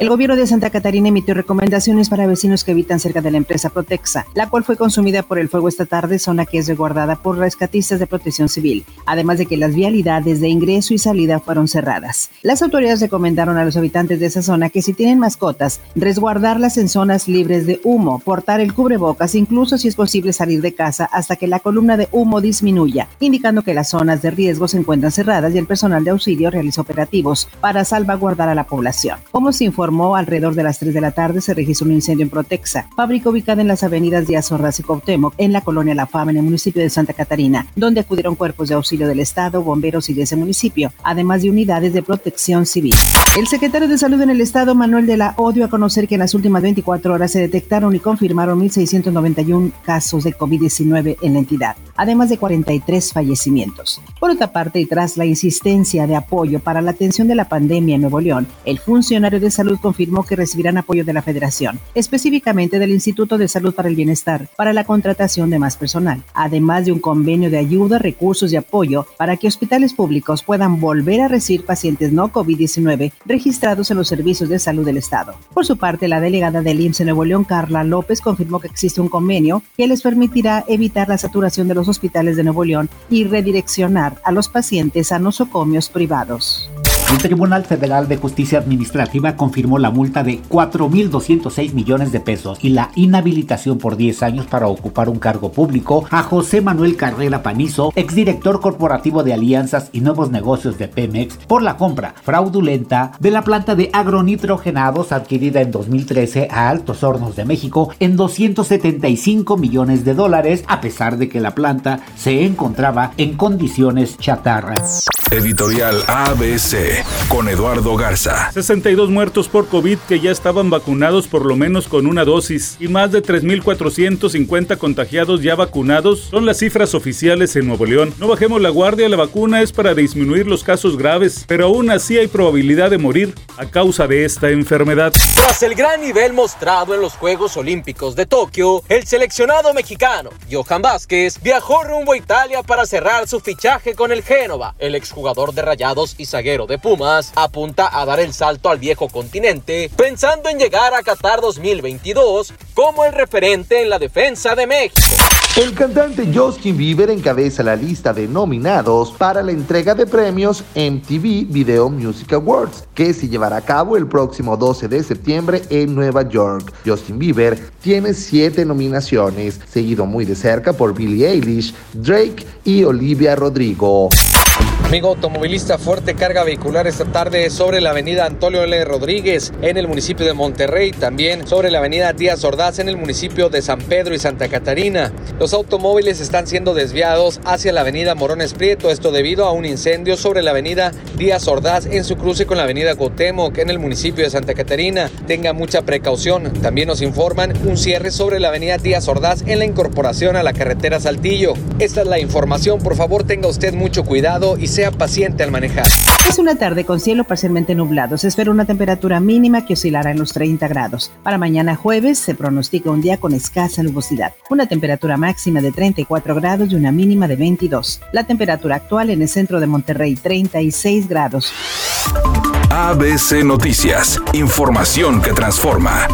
El gobierno de Santa Catarina emitió recomendaciones para vecinos que habitan cerca de la empresa Protexa, la cual fue consumida por el fuego esta tarde, zona que es resguardada por rescatistas de protección civil, además de que las vialidades de ingreso y salida fueron cerradas. Las autoridades recomendaron a los habitantes de esa zona que si tienen mascotas, resguardarlas en zonas libres de humo, portar el cubrebocas, incluso si es posible salir de casa hasta que la columna de humo disminuya, indicando que las zonas de riesgo se encuentran cerradas y el personal de auxilio realiza operativos para salvaguardar a la población. Como se alrededor de las 3 de la tarde se registró un incendio en Protexa, fábrica ubicada en las avenidas Díaz Ordaz y Cuauhtémoc, en la colonia La Fama, en el municipio de Santa Catarina, donde acudieron cuerpos de auxilio del Estado, bomberos y de ese municipio, además de unidades de protección civil. El secretario de Salud en el Estado, Manuel de la Odio, a conocer que en las últimas 24 horas se detectaron y confirmaron 1.691 casos de COVID-19 en la entidad, además de 43 fallecimientos. Por otra parte, y tras la insistencia de apoyo para la atención de la pandemia en Nuevo León, el funcionario de salud confirmó que recibirán apoyo de la Federación, específicamente del Instituto de Salud para el Bienestar, para la contratación de más personal, además de un convenio de ayuda, recursos y apoyo para que hospitales públicos puedan volver a recibir pacientes no COVID-19 registrados en los servicios de salud del Estado. Por su parte, la delegada del IMSS en Nuevo León, Carla López, confirmó que existe un convenio que les permitirá evitar la saturación de los hospitales de Nuevo León y redireccionar a los pacientes a nosocomios privados. El Tribunal Federal de Justicia Administrativa confirmó la multa de 4.206 millones de pesos y la inhabilitación por 10 años para ocupar un cargo público a José Manuel Carrera Panizo, exdirector corporativo de alianzas y nuevos negocios de Pemex, por la compra fraudulenta de la planta de agronitrogenados adquirida en 2013 a Altos Hornos de México en 275 millones de dólares, a pesar de que la planta se encontraba en condiciones chatarras. Editorial ABC con Eduardo Garza. 62 muertos por COVID que ya estaban vacunados por lo menos con una dosis y más de 3.450 contagiados ya vacunados son las cifras oficiales en Nuevo León. No bajemos la guardia, la vacuna es para disminuir los casos graves, pero aún así hay probabilidad de morir a causa de esta enfermedad. Tras el gran nivel mostrado en los Juegos Olímpicos de Tokio, el seleccionado mexicano Johan Vázquez viajó rumbo a Italia para cerrar su fichaje con el Génova. El ex jugador de Rayados y zaguero de Pumas, apunta a dar el salto al viejo continente, pensando en llegar a Qatar 2022 como el referente en la defensa de México. El cantante Justin Bieber encabeza la lista de nominados para la entrega de premios MTV Video Music Awards, que se llevará a cabo el próximo 12 de septiembre en Nueva York. Justin Bieber tiene siete nominaciones, seguido muy de cerca por Billie Eilish, Drake y Olivia Rodrigo. Amigo automovilista, fuerte carga vehicular esta tarde sobre la avenida Antonio L. Rodríguez en el municipio de Monterrey, también sobre la avenida Díaz Ordaz en el municipio de San Pedro y Santa Catarina. Los automóviles están siendo desviados hacia la avenida Morones Prieto, esto debido a un incendio sobre la avenida Díaz Ordaz en su cruce con la avenida Cuauhtémoc en el municipio de Santa Catarina. Tenga mucha precaución. También nos informan un cierre sobre la avenida Díaz Ordaz en la incorporación a la carretera Saltillo. Esta es la información, por favor tenga usted mucho cuidado y sea paciente al manejar. Es una tarde con cielo parcialmente nublado. Se espera una temperatura mínima que oscilará en los 30 grados. Para mañana jueves se pronostica un día con escasa nubosidad. Una temperatura máxima de 34 grados y una mínima de 22. La temperatura actual en el centro de Monterrey 36 grados. ABC Noticias. Información que transforma.